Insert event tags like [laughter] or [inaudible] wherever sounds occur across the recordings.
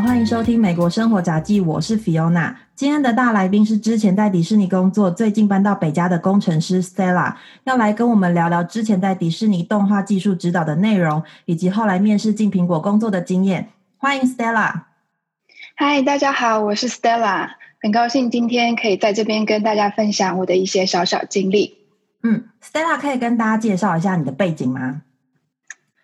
好，欢迎收听《美国生活杂记》，我是 Fiona。今天的大来宾是之前在迪士尼工作，最近搬到北加的工程师 Stella，要来跟我们聊聊之前在迪士尼动画技术指导的内容，以及后来面试进苹果工作的经验。欢迎 Stella。嗨，大家好，我是 Stella，很高兴今天可以在这边跟大家分享我的一些小小经历。嗯，Stella 可以跟大家介绍一下你的背景吗？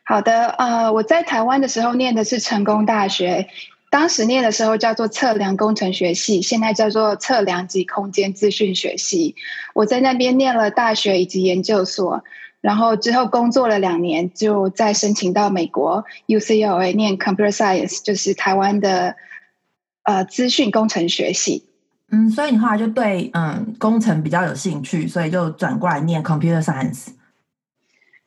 好的，呃，我在台湾的时候念的是成功大学，当时念的时候叫做测量工程学系，现在叫做测量及空间资讯学系。我在那边念了大学以及研究所，然后之后工作了两年，就再申请到美国 UCLA 念 Computer Science，就是台湾的呃资讯工程学系。嗯，所以你后来就对嗯工程比较有兴趣，所以就转过来念 Computer Science。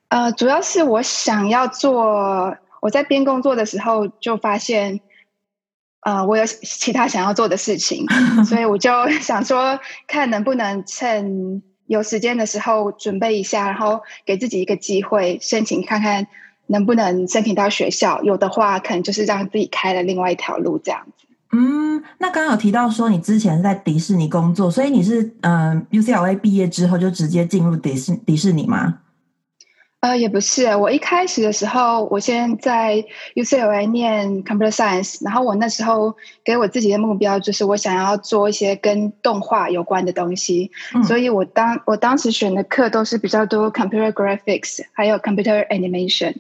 呃，主要是我想要做，我在边工作的时候就发现，呃，我有其他想要做的事情，[laughs] 所以我就 [laughs] 想说，看能不能趁有时间的时候准备一下，然后给自己一个机会申请看看能不能申请到学校，有的话可能就是让自己开了另外一条路这样子。嗯，那刚刚有提到说你之前在迪士尼工作，所以你是嗯 UCLA 毕业之后就直接进入迪士迪士尼吗？呃，也不是，我一开始的时候，我先在 UCLA 念 Computer Science，然后我那时候给我自己的目标就是我想要做一些跟动画有关的东西，所以我当我当时选的课都是比较多 Computer Graphics，还有 Computer Animation。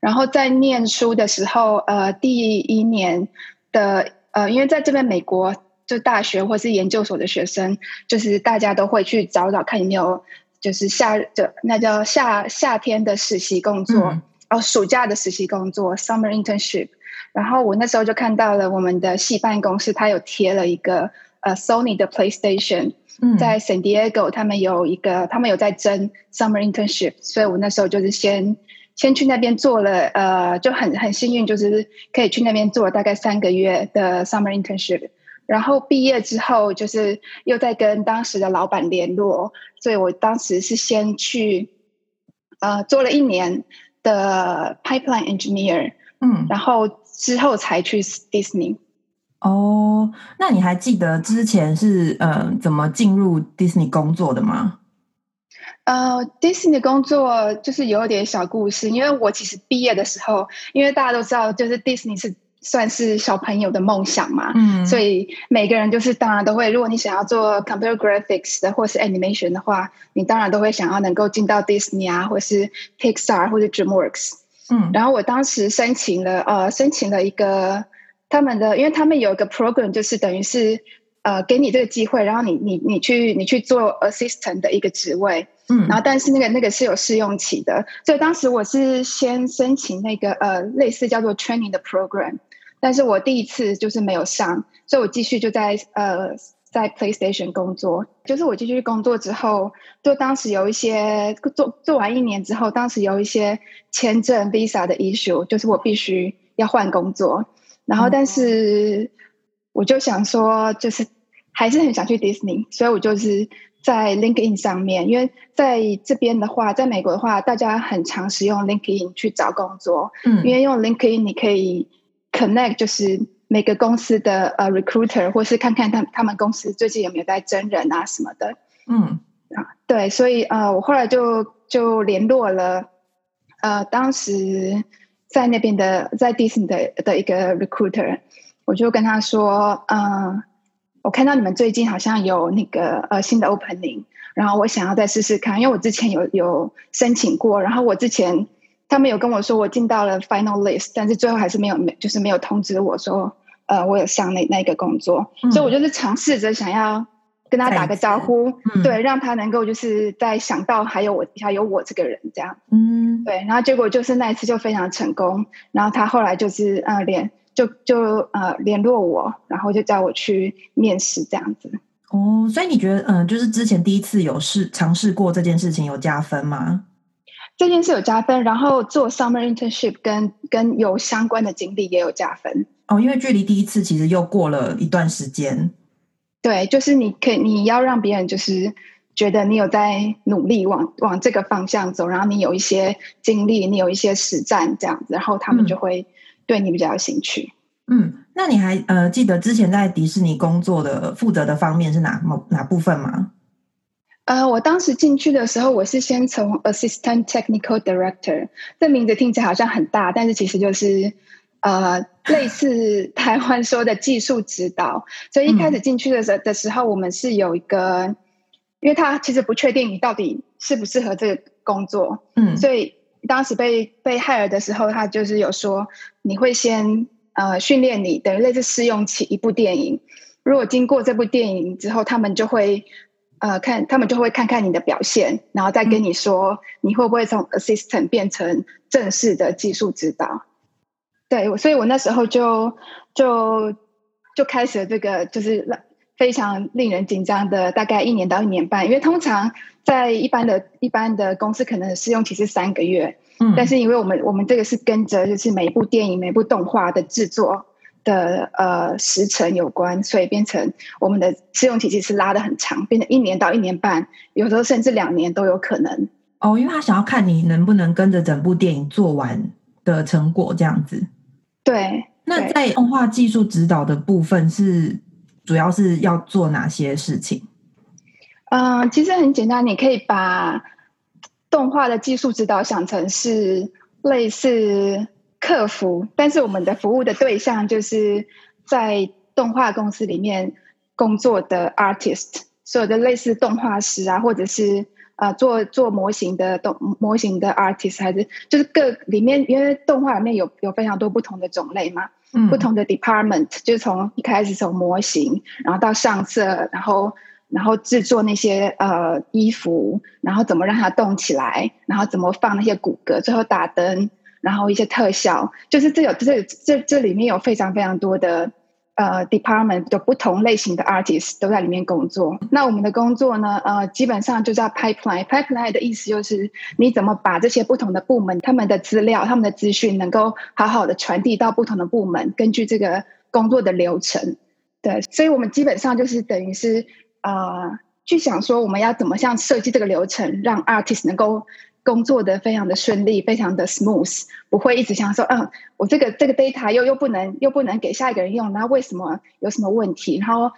然后在念书的时候，呃，第一年的呃，因为在这边美国就大学或是研究所的学生，就是大家都会去找找看有没有。就是夏就那叫夏夏天的实习工作哦，暑假的实习工作 （summer internship）。然后我那时候就看到了我们的系办公室，它有贴了一个呃 Sony 的 PlayStation，在 San Diego，他们有一个，他们有在争 summer internship，所以我那时候就是先先去那边做了，呃，就很很幸运，就是可以去那边做了大概三个月的 summer internship。然后毕业之后，就是又在跟当时的老板联络，所以我当时是先去，呃，做了一年的 pipeline engineer，嗯，然后之后才去 Disney。哦，那你还记得之前是呃怎么进入 Disney 工作的吗？呃，Disney 工作就是有点小故事，因为我其实毕业的时候，因为大家都知道，就是 Disney 是。算是小朋友的梦想嘛，嗯，所以每个人就是当然都会，如果你想要做 computer graphics 的或是 animation 的话，你当然都会想要能够进到 Disney 啊，或是 Pixar 或者 DreamWorks，嗯，然后我当时申请了，呃，申请了一个他们的，因为他们有一个 program，就是等于是呃给你这个机会，然后你你你去你去做 assistant 的一个职位，嗯，然后但是那个那个是有试用期的，所以当时我是先申请那个呃类似叫做 training 的 program。但是我第一次就是没有上，所以我继续就在呃在 PlayStation 工作。就是我继续工作之后，就当时有一些做做完一年之后，当时有一些签证 Visa 的 issue，就是我必须要换工作。然后，但是我就想说，就是还是很想去 Disney，所以我就是在 LinkedIn 上面，因为在这边的话，在美国的话，大家很常使用 LinkedIn 去找工作。嗯，因为用 LinkedIn 你可以。Connect 就是每个公司的呃 recruiter，或是看看他他们公司最近有没有在征人啊什么的。嗯啊，对，所以呃，我后来就就联络了呃，当时在那边的在 Disney 的的一个 recruiter，我就跟他说，嗯，我看到你们最近好像有那个呃新的 opening，然后我想要再试试看，因为我之前有有申请过，然后我之前。他们有跟我说我进到了 final list，但是最后还是没有没就是没有通知我说，呃，我有上那那个工作，所以我就是尝试着想要跟他打个招呼，对，让他能够就是在想到还有我还有我这个人这样，嗯，对，然后结果就是那一次就非常成功，然后他后来就是呃联就就呃联络我，然后就叫我去面试这样子。哦，所以你觉得嗯，就是之前第一次有试尝试过这件事情有加分吗？这件事有加分，然后做 summer internship 跟跟有相关的经历也有加分哦，因为距离第一次其实又过了一段时间。对，就是你可你要让别人就是觉得你有在努力往往这个方向走，然后你有一些经历，你有一些实战这样子，然后他们就会对你比较有兴趣。嗯，那你还呃记得之前在迪士尼工作的负责的方面是哪某哪部分吗？呃，我当时进去的时候，我是先从 Assistant Technical Director，这名字听起来好像很大，但是其实就是呃类似台湾说的技术指导。所以一开始进去的时的时候，我们是有一个，因为他其实不确定你到底适不适合这个工作，嗯，所以当时被被 hire 的时候，他就是有说你会先呃训练你，等于类似试用期一部电影。如果经过这部电影之后，他们就会。呃，看他们就会看看你的表现，然后再跟你说你会不会从 assistant 变成正式的技术指导。对，所以我那时候就就就开始了这个就是非常令人紧张的大概一年到一年半，因为通常在一般的一般的公司可能试用期是三个月，嗯，但是因为我们我们这个是跟着就是每一部电影每部动画的制作。的呃时程有关，所以变成我们的试用期其实拉的很长，变成一年到一年半，有时候甚至两年都有可能。哦，因为他想要看你能不能跟着整部电影做完的成果这样子。对，那在动画技术指导的部分是主要是要做哪些事情？嗯，其实很简单，你可以把动画的技术指导想成是类似。客服，但是我们的服务的对象就是在动画公司里面工作的 artist，所有的类似动画师啊，或者是呃做做模型的动模型的 artist，还是就是各里面，因为动画里面有有非常多不同的种类嘛，嗯，不同的 department，就从一开始从模型，然后到上色，然后然后制作那些呃衣服，然后怎么让它动起来，然后怎么放那些骨骼，最后打灯。然后一些特效，就是这有这这这里面有非常非常多的呃 department 的不同类型的 artist 都在里面工作。那我们的工作呢，呃，基本上就叫 pipeline。pipeline 的意思就是你怎么把这些不同的部门他们的资料、他们的资讯能够好好的传递到不同的部门，根据这个工作的流程。对，所以我们基本上就是等于是呃，去想说我们要怎么样设计这个流程，让 artist 能够。工作的非常的顺利，非常的 smooth，不会一直想说，嗯，我这个这个 data 又又不能又不能给下一个人用，那为什么有什么问题？然后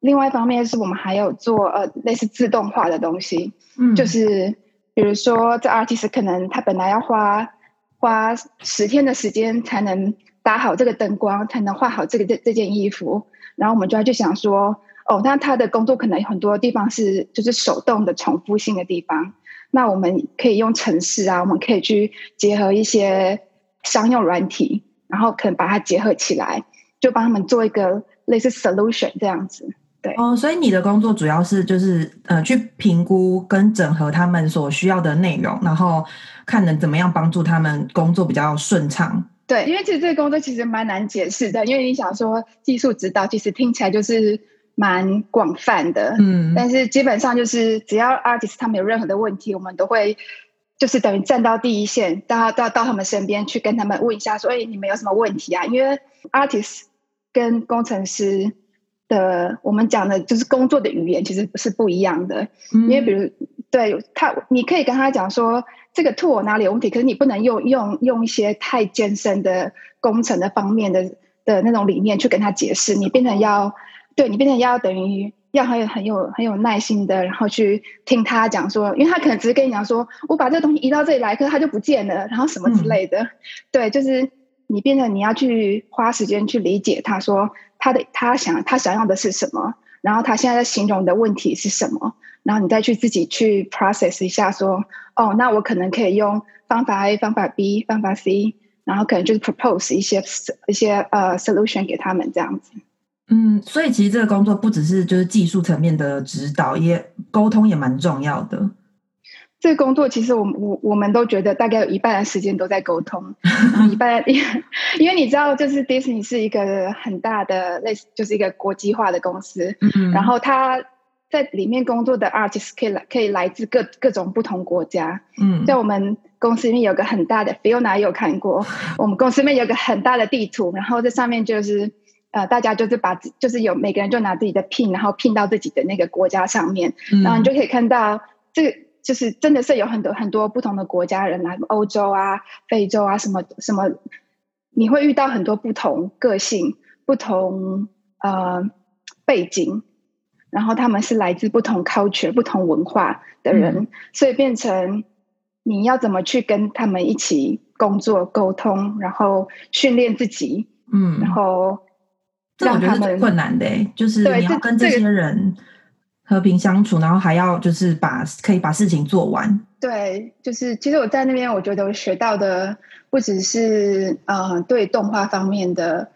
另外一方面是我们还有做呃类似自动化的东西，嗯，就是比如说这 artist 可能他本来要花花十天的时间才能搭好这个灯光，才能画好这个这这件衣服，然后我们就要去想说，哦，那他的工作可能有很多地方是就是手动的重复性的地方。那我们可以用城市啊，我们可以去结合一些商用软体，然后可能把它结合起来，就帮他们做一个类似 solution 这样子。对哦，所以你的工作主要是就是呃去评估跟整合他们所需要的内容，然后看能怎么样帮助他们工作比较顺畅。对，因为其实这个工作其实蛮难解释的，因为你想说技术指导，其实听起来就是。蛮广泛的，嗯，但是基本上就是只要 artist 他们有任何的问题，我们都会就是等于站到第一线，到到到他们身边去跟他们问一下，说，哎，你们有什么问题啊？因为 artist 跟工程师的我们讲的就是工作的语言其实是不一样的，因为比如对他，你可以跟他讲说这个 tool 哪里有问题，可是你不能用用用一些太艰深的工程的方面的的那种理念去跟他解释，你变成要。对你变成要等于要很有很有很有耐心的，然后去听他讲说，因为他可能只是跟你讲说，我把这个东西移到这里来，可是它就不见了，然后什么之类的。对，就是你变成你要去花时间去理解他说他的他想他想要的是什么，然后他现在在形容的问题是什么，然后你再去自己去 process 一下说，哦，那我可能可以用方法 A、方法 B、方法 C，然后可能就是 propose 一些一些呃 solution 给他们这样子。嗯，所以其实这个工作不只是就是技术层面的指导，也沟通也蛮重要的。这个工作其实我我我们都觉得大概有一半的时间都在沟通，一半 [laughs] 因为你知道，就是 Disney 是一个很大的类似就是一个国际化的公司，嗯然后他在里面工作的 artist 可以来可以来自各各种不同国家。嗯，在我们公司里面有个很大的，Fiona 有看过，[laughs] 我们公司里面有个很大的地图，然后这上面就是。呃，大家就是把就是有每个人就拿自己的 pin，然后 pin 到自己的那个国家上面，然后你就可以看到，这个就是真的是有很多很多不同的国家人来，欧洲啊、非洲啊，什么什么你会遇到很多不同个性、不同呃背景，然后他们是来自不同 culture、不同文化的人，所以变成你要怎么去跟他们一起工作、沟通，然后训练自己，嗯，然后让他们困难的，就是你要跟这些人和平相处，然后还要就是把可以把事情做完。对，就是其实我在那边，我觉得我学到的不只是呃对动画方面的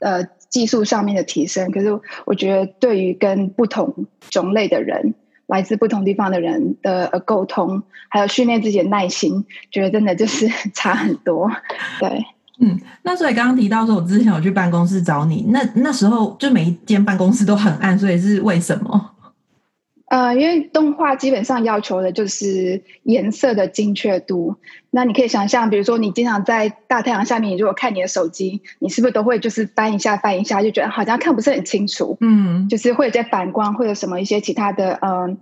呃技术上面的提升，可是我觉得对于跟不同种类的人、来自不同地方的人的呃沟通，还有训练自己的耐心，觉得真的就是 [laughs] 差很多。对，嗯，那所以刚刚提到说，我之前有去办公室找你，那那时候就每一间办公室都很暗，所以是为什么？呃，因为动画基本上要求的就是颜色的精确度。那你可以想象，比如说你经常在大太阳下面，你如果看你的手机，你是不是都会就是翻一下翻一下，就觉得好像看不是很清楚？嗯，就是会有些反光，会有什么一些其他的嗯。呃，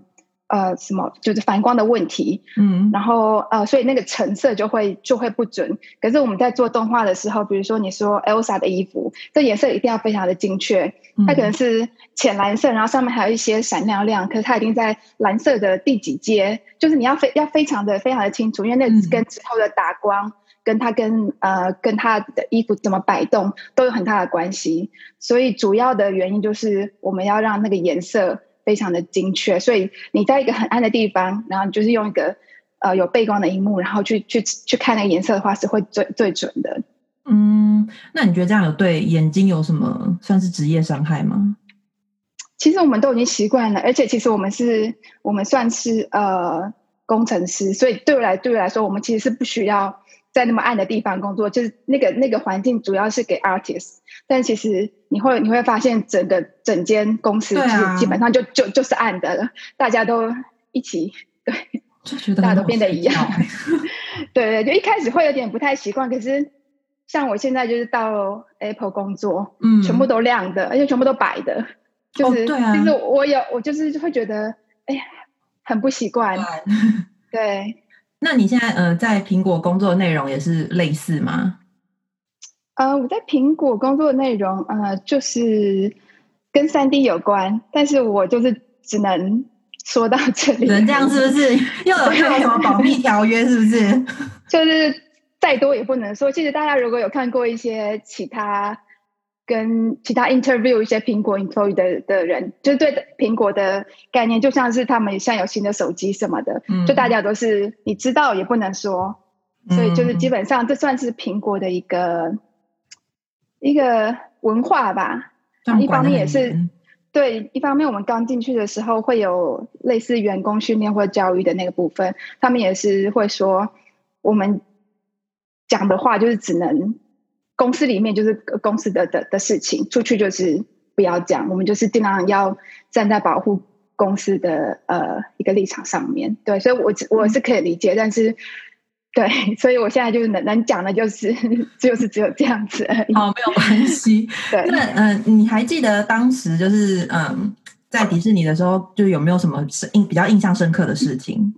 什么就是反光的问题，嗯，然后呃，所以那个成色就会就会不准。可是我们在做动画的时候，比如说你说 Elsa 的衣服，这颜色一定要非常的精确，它可能是浅蓝色，然后上面还有一些闪亮亮，可是它已经在蓝色的第几阶，就是你要非要非常的非常的清楚，因为那跟之后的打光，跟它跟呃跟它的衣服怎么摆动都有很大的关系。所以主要的原因就是我们要让那个颜色。非常的精确，所以你在一个很暗的地方，然后你就是用一个呃有背光的荧幕，然后去去去看那个颜色的话，是会最最准的。嗯，那你觉得这样有对眼睛有什么算是职业伤害吗？其实我们都已经习惯了，而且其实我们是我们算是呃工程师，所以对我来对我来说，我们其实是不需要。在那么暗的地方工作，就是那个那个环境主要是给 artist，但其实你会你会发现整个整间公司是基本上就就就是暗的了，大家都一起对，就觉得大家都变得一样，[laughs] 对对，就一开始会有点不太习惯，可是像我现在就是到 Apple 工作，嗯，全部都亮的，而且全部都白的，就是就是我有我就是会觉得哎呀很不习惯，对。那你现在呃，在苹果工作的内容也是类似吗？呃，我在苹果工作的内容呃，就是跟三 D 有关，但是我就是只能说到这里。能这样是不是？[laughs] 又有又有什么保密条约？是不是？就是再多也不能说。其实大家如果有看过一些其他。跟其他 interview 一些苹果 employee 的的人，就是对苹果的概念，就像是他们现在有新的手机什么的，就大家都是你知道也不能说，所以就是基本上这算是苹果的一个一个文化吧。一方面也是对，一方面我们刚进去的时候会有类似员工训练或教育的那个部分，他们也是会说我们讲的话就是只能。公司里面就是公司的的的事情，出去就是不要讲。我们就是尽量要站在保护公司的呃一个立场上面。对，所以我我是可以理解，但是对，所以我现在就是能能讲的就是 [laughs] 就是只有这样子。而已。哦，没有关系。[laughs] 对，那嗯，你还记得当时就是嗯在迪士尼的时候，就有没有什么印比较印象深刻的事情？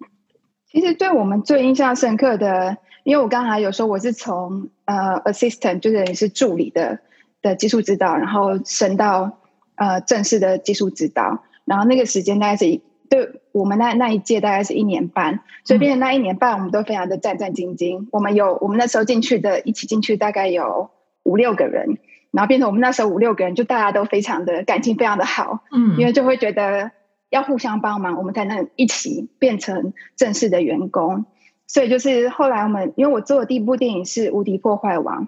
其实对我们最印象深刻的。因为我刚才有说我是从呃 assistant 就是是助理的的技术指导，然后升到呃正式的技术指导，然后那个时间大概是一对我们那那一届大概是一年半，所以变成那一年半我们都非常的战战兢兢。我们有我们那时候进去的一起进去大概有五六个人，然后变成我们那时候五六个人就大家都非常的感情非常的好，嗯，因为就会觉得要互相帮忙，我们才能一起变成正式的员工。所以就是后来我们，因为我做的第一部电影是《无敌破坏王》，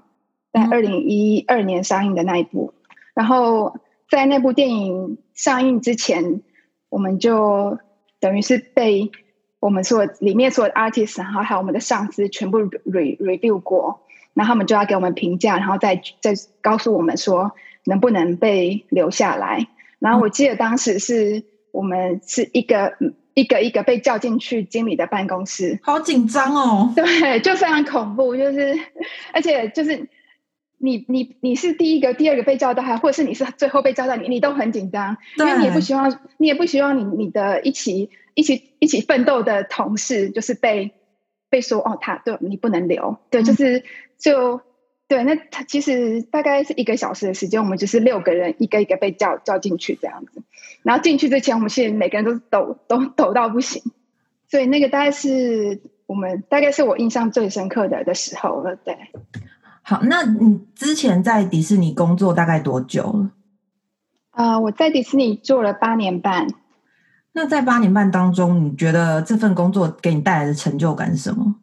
在二零一二年上映的那一部。然后在那部电影上映之前，我们就等于是被我们所里面所有的 artist，然后还有我们的上司全部 re review 过，然后他们就要给我们评价，然后再再告诉我们说能不能被留下来。然后我记得当时是我们是一个。一个一个被叫进去经理的办公室，好紧张哦。[laughs] 对，就非常恐怖，就是而且就是你你你是第一个、第二个被叫到，还或者是你是最后被叫到，你你都很紧张，因为你也不希望你也不希望你你的一起一起一起奋斗的同事就是被被说哦，他对你不能留，对，就是就对，那他其实大概是一个小时的时间，我们就是六个人一个一个被叫叫进去这样子。然后进去之前，我们是每个人都抖抖抖到不行，所以那个大概是我们大概是我印象最深刻的的时候了。对，好，那你之前在迪士尼工作大概多久了？啊，我在迪士尼做了八年半。那在八年半当中，你觉得这份工作给你带来的成就感是什么？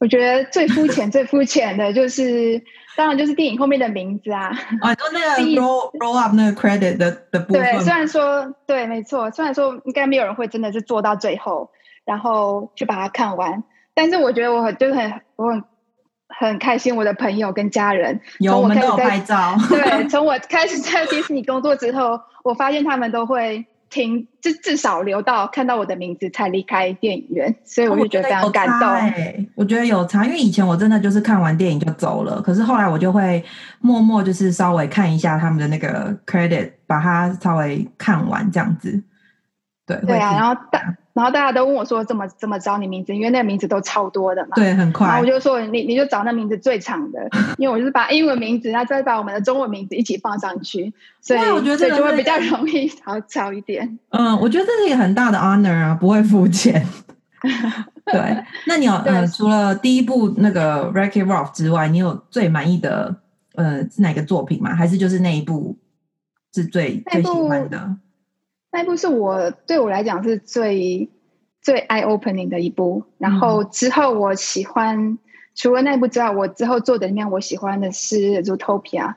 我觉得最肤浅、[laughs] 最肤浅的就是，当然就是电影后面的名字啊。啊，就那个 roll roll up 那个 credit 的的部分。对，虽然说对，没错，虽然说应该没有人会真的是做到最后，然后去把它看完，但是我觉得我很就是很我很很开心，我的朋友跟家人，有我们都有拍照。对，从我开始在迪士尼工作之后，我发现他们都会。听，至至少留到看到我的名字才离开电影院，所以我就觉得非常感动。我觉得有差，因为以前我真的就是看完电影就走了，可是后来我就会默默就是稍微看一下他们的那个 credit，把它稍微看完这样子。对对啊，然后大。然后大家都问我说：“怎么怎么找你名字？因为那个名字都超多的嘛。”对，很快。然后我就说：“你你就找那名字最长的，[laughs] 因为我就是把英文名字，然后再把我们的中文名字一起放上去，所以我觉得这就会比较容易好找一点。”嗯，我觉得这是一个很大的 honor 啊，不会付钱。[laughs] 对，那你有呃，除了第一部那个 Wreck-It Ralph 之外，你有最满意的呃是哪个作品吗？还是就是那一部是最最喜欢的？那一部是我对我来讲是最最 eye opening 的一部，然后之后我喜欢除了那部之外，我之后做的里面我喜欢的是《Zootopia》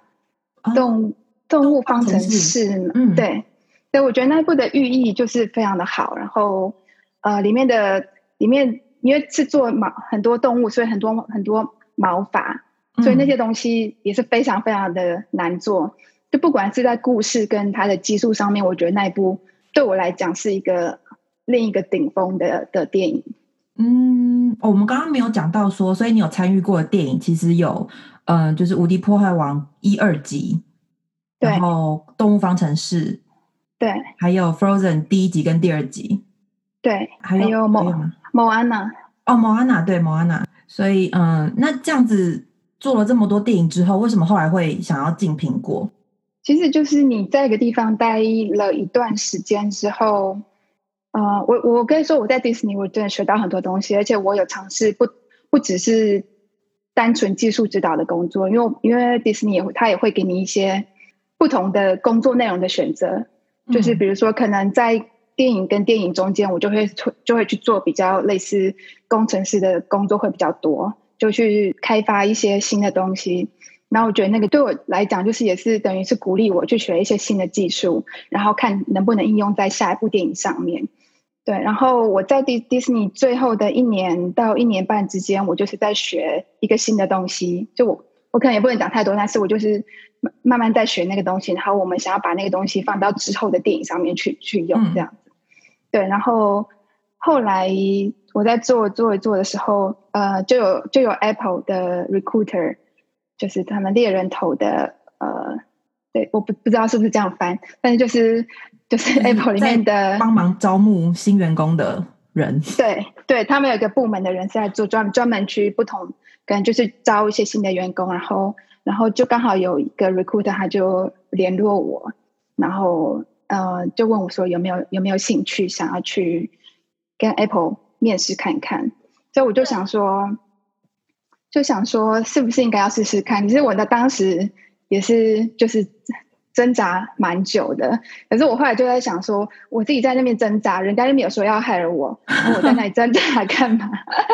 动动物方程式，嗯，对，所以我觉得那一部的寓意就是非常的好，然后呃里面的里面因为是做毛很多动物，所以很多很多毛发，所以那些东西也是非常非常的难做。就不管是在故事跟它的技术上面，我觉得那一部对我来讲是一个另一个顶峰的的电影。嗯，我们刚刚没有讲到说，所以你有参与过的电影其实有，嗯，就是《无敌破坏王》一二集，然后《动物方程式》，对，还有《Frozen》第一集跟第二集，对，还有某某安娜，哦，某安娜，对，某安娜。所以，嗯，那这样子做了这么多电影之后，为什么后来会想要进苹果？其实就是你在一个地方待了一段时间之后，呃，我我跟你说，我在迪士尼我真的学到很多东西，而且我有尝试不不只是单纯技术指导的工作，因为因为迪士尼也会他也会给你一些不同的工作内容的选择，就是比如说可能在电影跟电影中间，我就会就会去做比较类似工程师的工作会比较多，就去开发一些新的东西。然后我觉得那个对我来讲，就是也是等于是鼓励我去学一些新的技术，然后看能不能应用在下一部电影上面。对，然后我在迪迪士尼最后的一年到一年半之间，我就是在学一个新的东西。就我我可能也不能讲太多，但是我就是慢慢在学那个东西。然后我们想要把那个东西放到之后的电影上面去去用，这样子。对，然后后来我在做做一做的时候，呃，就有就有 Apple 的 Recruiter。就是他们猎人头的，呃，对，我不不知道是不是这样翻，但是就是就是 Apple 里面的帮忙招募新员工的人，对对，他们有一个部门的人是在做专专门去不同，可能就是招一些新的员工，然后然后就刚好有一个 recruiter 他就联络我，然后呃就问我说有没有有没有兴趣想要去跟 Apple 面试看看，所以我就想说。就想说是不是应该要试试看？其实我的当时也是就是挣扎蛮久的，可是我后来就在想说，我自己在那边挣扎，人家又没有说要害了我，我在那里挣扎 [laughs] 干嘛？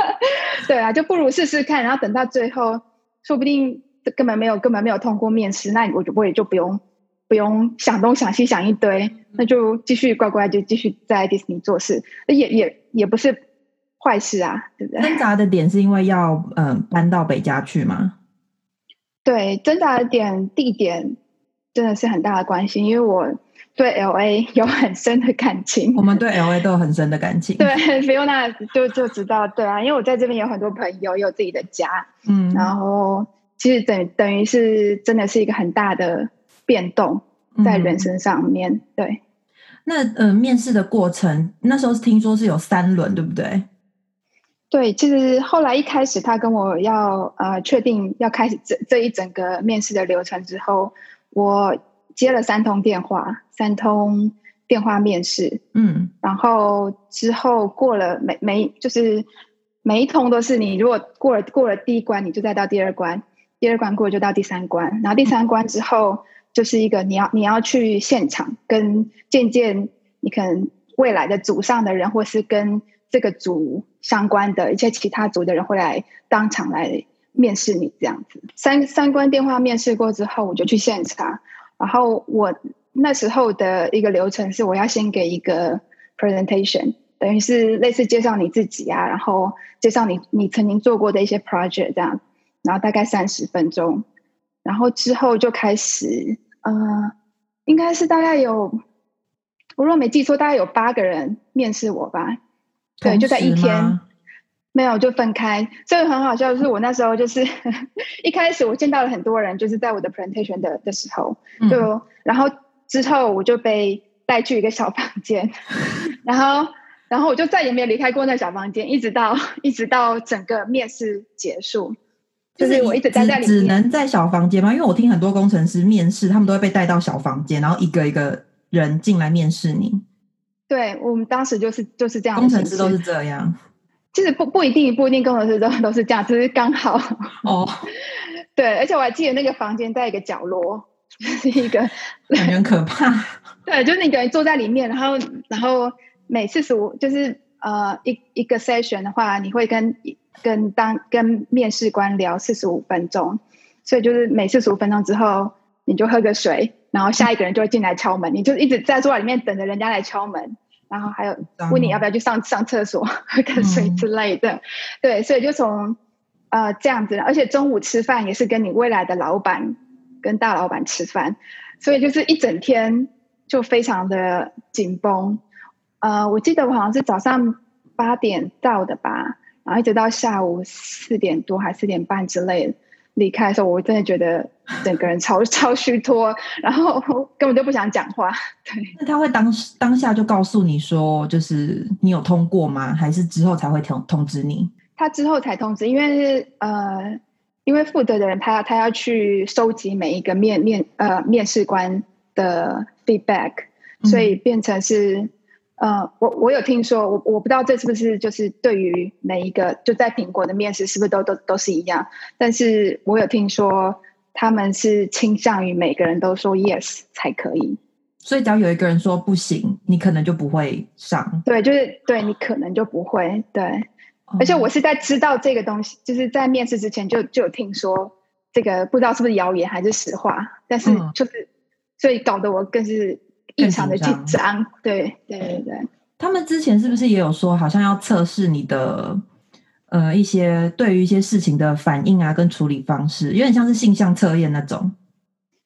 [laughs] 对啊，就不如试试看，然后等到最后，说不定根本没有根本没有通过面试，那我就我也就不用不用想东想西想一堆，那就继续乖乖就继续在迪士尼做事，也也也不是。坏事啊，对不对？挣扎的点是因为要嗯搬到北家去吗？[laughs] 对，挣扎的点地点真的是很大的关系，因为我对 L A [laughs] 有很深的感情。我们对 L A 都有很深的感情。对，Fiona 就就知道，对啊，因为我在这边有很多朋友，有自己的家，嗯，然后其实等等于是真的是一个很大的变动在人生上面。对，那呃，面试的过程那时候是听说是有三轮，对不对？对，其实后来一开始他跟我要呃确定要开始这这一整个面试的流程之后，我接了三通电话，三通电话面试，嗯，然后之后过了每每就是每一通都是你如果过了过了第一关，你就再到第二关，第二关过就到第三关，然后第三关之后就是一个你要你要去现场跟见见你可能未来的组上的人，或是跟。这个组相关的一些其他组的人会来当场来面试你，这样子三三关电话面试过之后，我就去现场。然后我那时候的一个流程是，我要先给一个 presentation，等于是类似介绍你自己啊，然后介绍你你曾经做过的一些 project 这样，然后大概三十分钟。然后之后就开始，呃，应该是大概有，我若没记错，大概有八个人面试我吧。对，就在一天，没有就分开。所以很好笑，就是我那时候就是 [laughs] 一开始我见到了很多人，就是在我的 presentation 的的时候，就然后之后我就被带去一个小房间，[laughs] 然后然后我就再也没有离开过那小房间，一直到一直到整个面试结束，就是我一直待在里面。只能在小房间吗？因为我听很多工程师面试，他们都会被带到小房间，然后一个一个人进来面试你。对我们当时就是就是这样，工程师都是这样。其实不不一定不一定工程师都都是这样，只是刚好哦。[laughs] 对，而且我还记得那个房间在一个角落，[laughs] 是一个感觉可怕。对，就是你等于坐在里面，然后然后每次十五就是呃一一个 session 的话，你会跟跟当跟面试官聊四十五分钟，所以就是每四十五分钟之后，你就喝个水。然后下一个人就会进来敲门，你就一直在坐在里面等着人家来敲门，然后还有问你要不要去上上厕所、[laughs] 喝个水之类的。对，所以就从呃这样子，而且中午吃饭也是跟你未来的老板跟大老板吃饭，所以就是一整天就非常的紧绷。呃，我记得我好像是早上八点到的吧，然后一直到下午四点多还四点半之类的。离开的时候，我真的觉得整个人超 [laughs] 超虚脱，然后根本就不想讲话。对，那他会当当下就告诉你说，就是你有通过吗？还是之后才会通通知你？他之后才通知，因为呃，因为负责的人他要他要去收集每一个面面呃面试官的 feedback，所以变成是。呃，我我有听说，我我不知道这是不是就是对于每一个就在苹果的面试是不是都都都是一样？但是我有听说他们是倾向于每个人都说 yes 才可以，所以只要有一个人说不行，你可能就不会上。对，就是对你可能就不会对。而且我是在知道这个东西，就是在面试之前就就有听说这个，不知道是不是谣言还是实话，但是就是所以搞得我更是。异常的紧张，对对对对。他们之前是不是也有说，好像要测试你的呃一些对于一些事情的反应啊，跟处理方式，有点像是性向测验那种。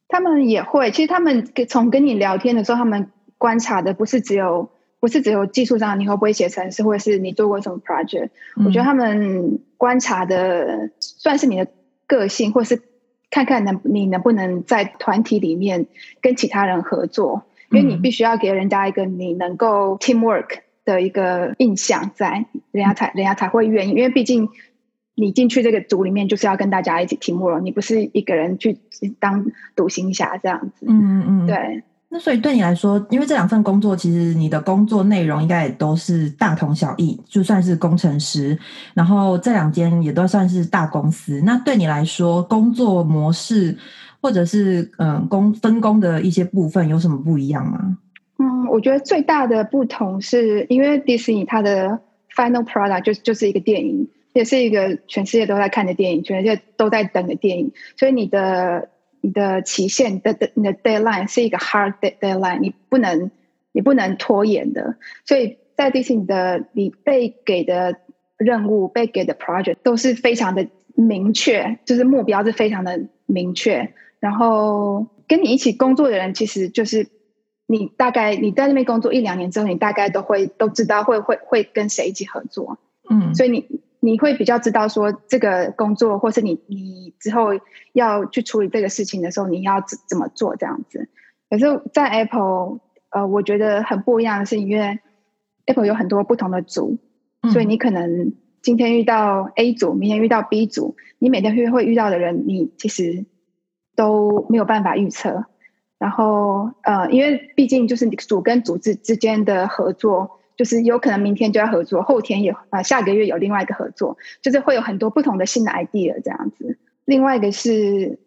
他们也会，其实他们从跟你聊天的时候，他们观察的不是只有不是只有技术上你会不会写程式，或者是你做过什么 project。我觉得他们观察的算是你的个性，或是看看能你能不能在团体里面跟其他人合作。因为你必须要给人家一个你能够 teamwork 的一个印象，在人家才人家才会愿意。因为毕竟你进去这个组里面就是要跟大家一起 teamwork，你不是一个人去当独行侠这样子。嗯嗯，对。那所以对你来说，因为这两份工作其实你的工作内容应该也都是大同小异，就算是工程师，然后这两间也都算是大公司。那对你来说，工作模式？或者是嗯，工分工的一些部分有什么不一样吗？嗯，我觉得最大的不同是因为迪士尼它的 final product 就就是一个电影，也是一个全世界都在看的电影，全世界都在等的电影，所以你的你的期限的的你的 deadline 是一个 hard deadline，你不能你不能拖延的。所以在迪士尼的你被给的任务、被给的 project 都是非常的明确，就是目标是非常的明确。然后跟你一起工作的人，其实就是你大概你在那边工作一两年之后，你大概都会都知道会会会跟谁一起合作，嗯，所以你你会比较知道说这个工作，或是你你之后要去处理这个事情的时候，你要怎怎么做这样子。可是，在 Apple，呃，我觉得很不一样的是，因为 Apple 有很多不同的组，所以你可能今天遇到 A 组，明天遇到 B 组，你每天会会遇到的人，你其实都没有办法预测。然后呃，因为毕竟就是组跟组织之间的合作，就是有可能明天就要合作，后天也呃下个月有另外一个合作，就是会有很多不同的新的 idea 这样子。另外一个是，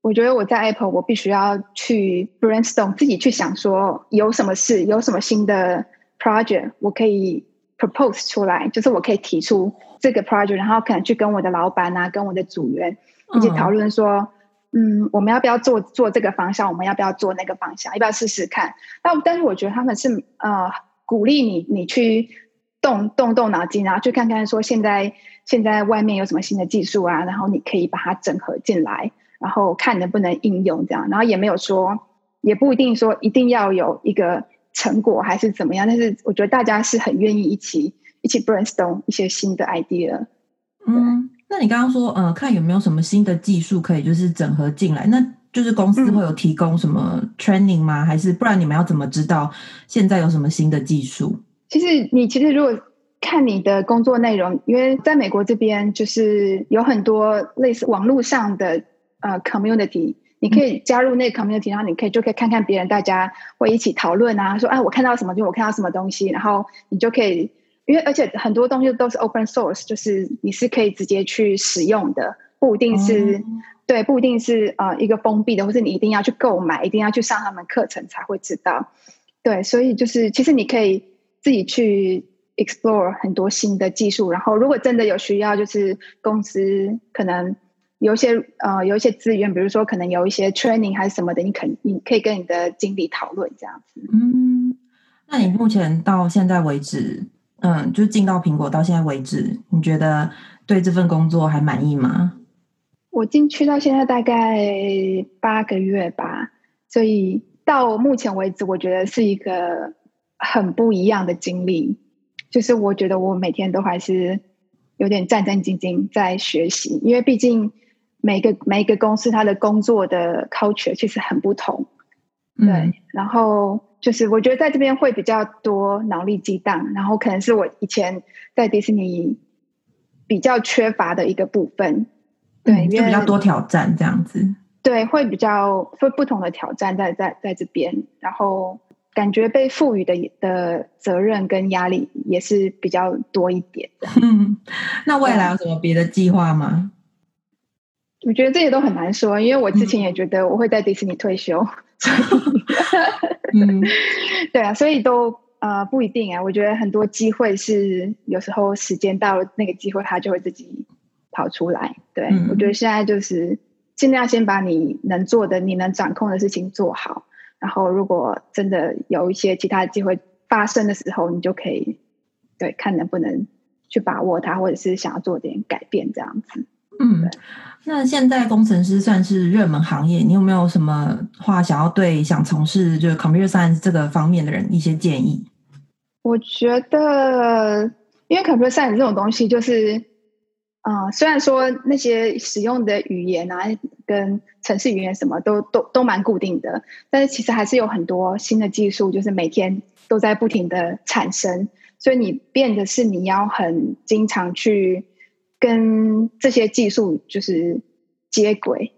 我觉得我在 Apple，我必须要去 brainstorm，自己去想说有什么事，有什么新的 project，我可以 propose 出来，就是我可以提出这个 project，然后可能去跟我的老板啊，跟我的组员一起讨论说，嗯，嗯我们要不要做做这个方向，我们要不要做那个方向，要不要试试看？那但是我觉得他们是呃鼓励你，你去动动动脑筋，然后去看看说现在。现在外面有什么新的技术啊？然后你可以把它整合进来，然后看能不能应用这样。然后也没有说，也不一定说一定要有一个成果还是怎么样。但是我觉得大家是很愿意一起一起 brainstorm 一些新的 idea。嗯，那你刚刚说，呃，看有没有什么新的技术可以就是整合进来？那就是公司会有提供什么 training 吗？还是不然你们要怎么知道现在有什么新的技术？其实你其实如果。看你的工作内容，因为在美国这边就是有很多类似网络上的呃 community，你可以加入那个 community，然后你可以就可以看看别人大家会一起讨论啊，说啊我看到什么就我看到什么东西，然后你就可以，因为而且很多东西都是 open source，就是你是可以直接去使用的，不一定是对，不一定是呃一个封闭的，或是你一定要去购买，一定要去上他们课程才会知道，对，所以就是其实你可以自己去。explore 很多新的技术，然后如果真的有需要，就是公司可能有一些呃有一些资源，比如说可能有一些 training 还是什么的，你肯你可以跟你的经理讨论这样子。嗯，那你目前到现在为止，嗯，就进到苹果到现在为止，你觉得对这份工作还满意吗？我进去到现在大概八个月吧，所以到目前为止，我觉得是一个很不一样的经历。就是我觉得我每天都还是有点战战兢兢在学习，因为毕竟每个每一个公司它的工作的 culture 其实很不同，对。然后就是我觉得在这边会比较多脑力激荡，然后可能是我以前在迪士尼比较缺乏的一个部分，对，就比较多挑战这样子，对，会比较会不同的挑战在在在这边，然后。感觉被赋予的的责任跟压力也是比较多一点的。[laughs] 那未来有什么别的计划吗？我觉得这些都很难说，因为我之前也觉得我会在迪士尼退休。嗯，[laughs] 对啊，所以都呃不一定啊。我觉得很多机会是有时候时间到了，那个机会它就会自己跑出来。对我觉得现在就是尽量先把你能做的、你能掌控的事情做好。然后，如果真的有一些其他的机会发生的时候，你就可以对看能不能去把握它，或者是想要做点改变这样子。嗯，那现在工程师算是热门行业，你有没有什么话想要对想从事就是 computer science 这个方面的人一些建议？我觉得，因为 computer science 这种东西就是。啊，虽然说那些使用的语言啊，跟城市语言什么都都都蛮固定的，但是其实还是有很多新的技术，就是每天都在不停的产生，所以你变的是你要很经常去跟这些技术就是接轨，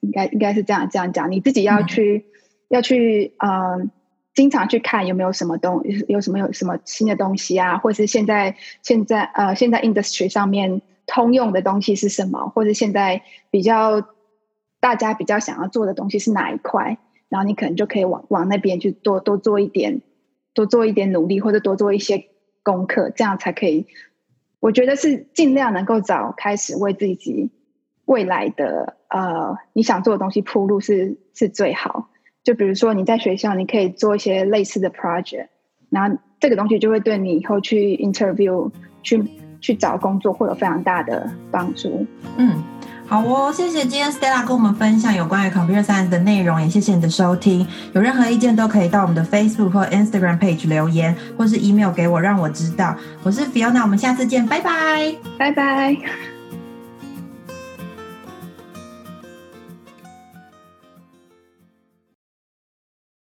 应该应该是这样这样讲，你自己要去要去呃，经常去看有没有什么东有什么有什么新的东西啊，或是现在现在呃现在 industry 上面。通用的东西是什么？或者现在比较大家比较想要做的东西是哪一块？然后你可能就可以往往那边去多多做一点，多做一点努力，或者多做一些功课，这样才可以。我觉得是尽量能够早开始为自己未来的呃你想做的东西铺路是是最好。就比如说你在学校，你可以做一些类似的 project，然后这个东西就会对你以后去 interview 去。去找工作会有非常大的帮助。嗯，好哦，谢谢今天 Stella 跟我们分享有关于 Computer Science 的内容，也谢谢你的收听。有任何意见都可以到我们的 Facebook 或 Instagram page 留言，或是 email 给我，让我知道。我是 Fiona，我们下次见，拜拜，拜拜。